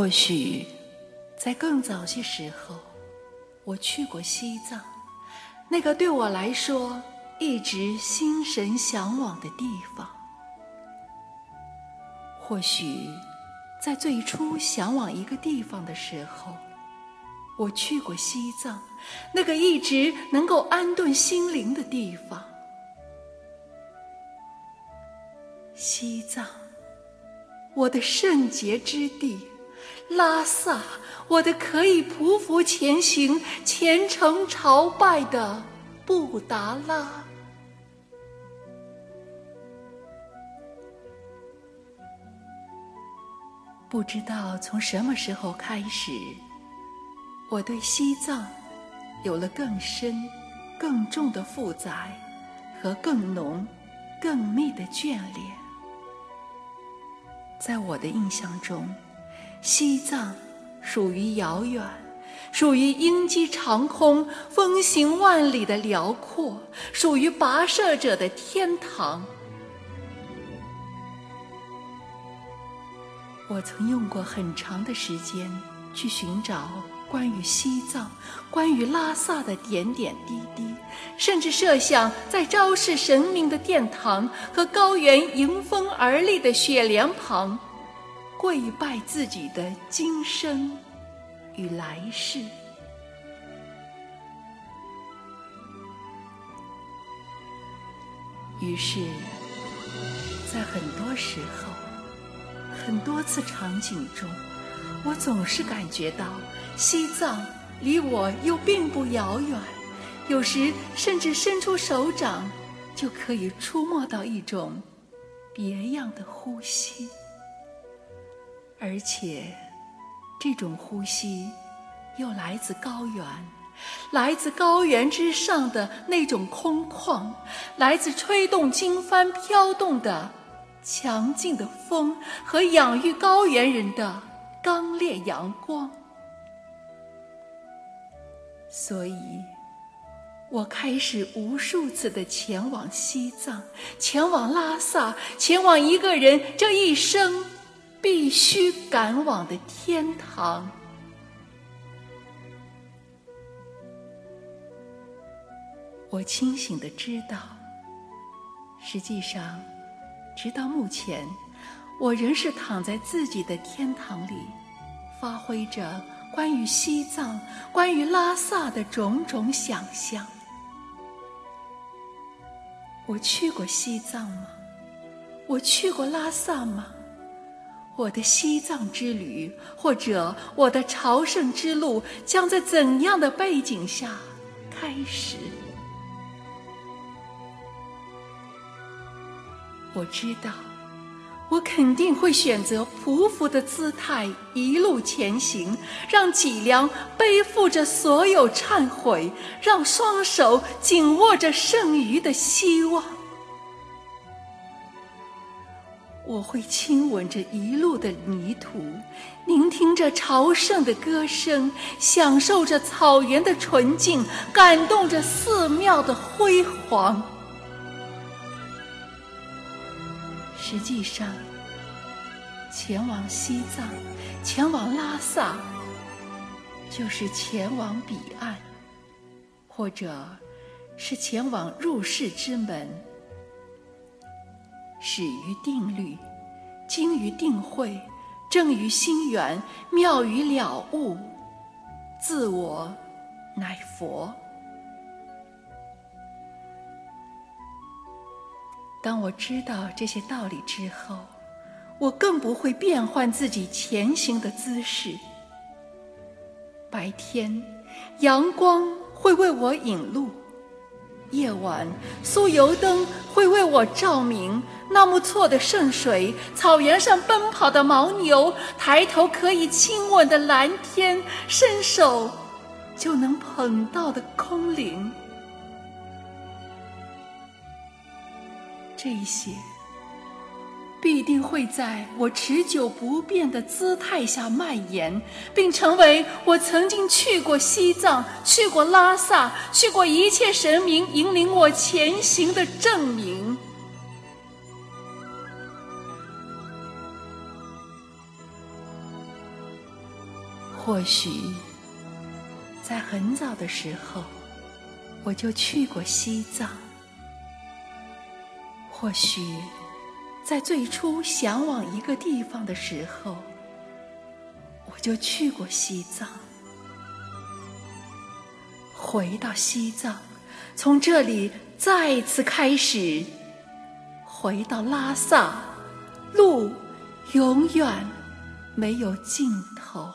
或许在更早些时候，我去过西藏，那个对我来说一直心神向往的地方。或许在最初向往一个地方的时候，我去过西藏，那个一直能够安顿心灵的地方。西藏，我的圣洁之地；拉萨，我的可以匍匐前行、虔诚朝拜的布达拉。不知道从什么时候开始，我对西藏有了更深、更重的负载和更浓、更密的眷恋。在我的印象中，西藏属于遥远，属于鹰击长空、风行万里的辽阔，属于跋涉者的天堂。我曾用过很长的时间去寻找关于西藏、关于拉萨的点点滴滴，甚至设想在昭示神明的殿堂和高原迎风而立的雪莲旁，跪拜自己的今生与来世。于是，在很多时候。很多次场景中，我总是感觉到西藏离我又并不遥远，有时甚至伸出手掌就可以触摸到一种别样的呼吸，而且这种呼吸又来自高原，来自高原之上的那种空旷，来自吹动经幡飘动的。强劲的风和养育高原人的刚烈阳光，所以，我开始无数次的前往西藏，前往拉萨，前往一个人这一生必须赶往的天堂。我清醒的知道，实际上。直到目前，我仍是躺在自己的天堂里，发挥着关于西藏、关于拉萨的种种想象。我去过西藏吗？我去过拉萨吗？我的西藏之旅，或者我的朝圣之路，将在怎样的背景下开始？我知道，我肯定会选择匍匐的姿态一路前行，让脊梁背负着所有忏悔，让双手紧握着剩余的希望。我会亲吻着一路的泥土，聆听着朝圣的歌声，享受着草原的纯净，感动着寺庙的辉煌。实际上，前往西藏、前往拉萨，就是前往彼岸，或者是前往入世之门。始于定律，精于定慧，正于心源，妙于了悟，自我乃佛。当我知道这些道理之后，我更不会变换自己前行的姿势。白天，阳光会为我引路；夜晚，酥油灯会为我照明。纳木错的圣水，草原上奔跑的牦牛，抬头可以亲吻的蓝天，伸手就能捧到的空灵。这些必定会在我持久不变的姿态下蔓延，并成为我曾经去过西藏、去过拉萨、去过一切神明引领我前行的证明。或许在很早的时候，我就去过西藏；或许在最初向往一个地方的时候，我就去过西藏。回到西藏，从这里再次开始，回到拉萨，路永远没有尽头。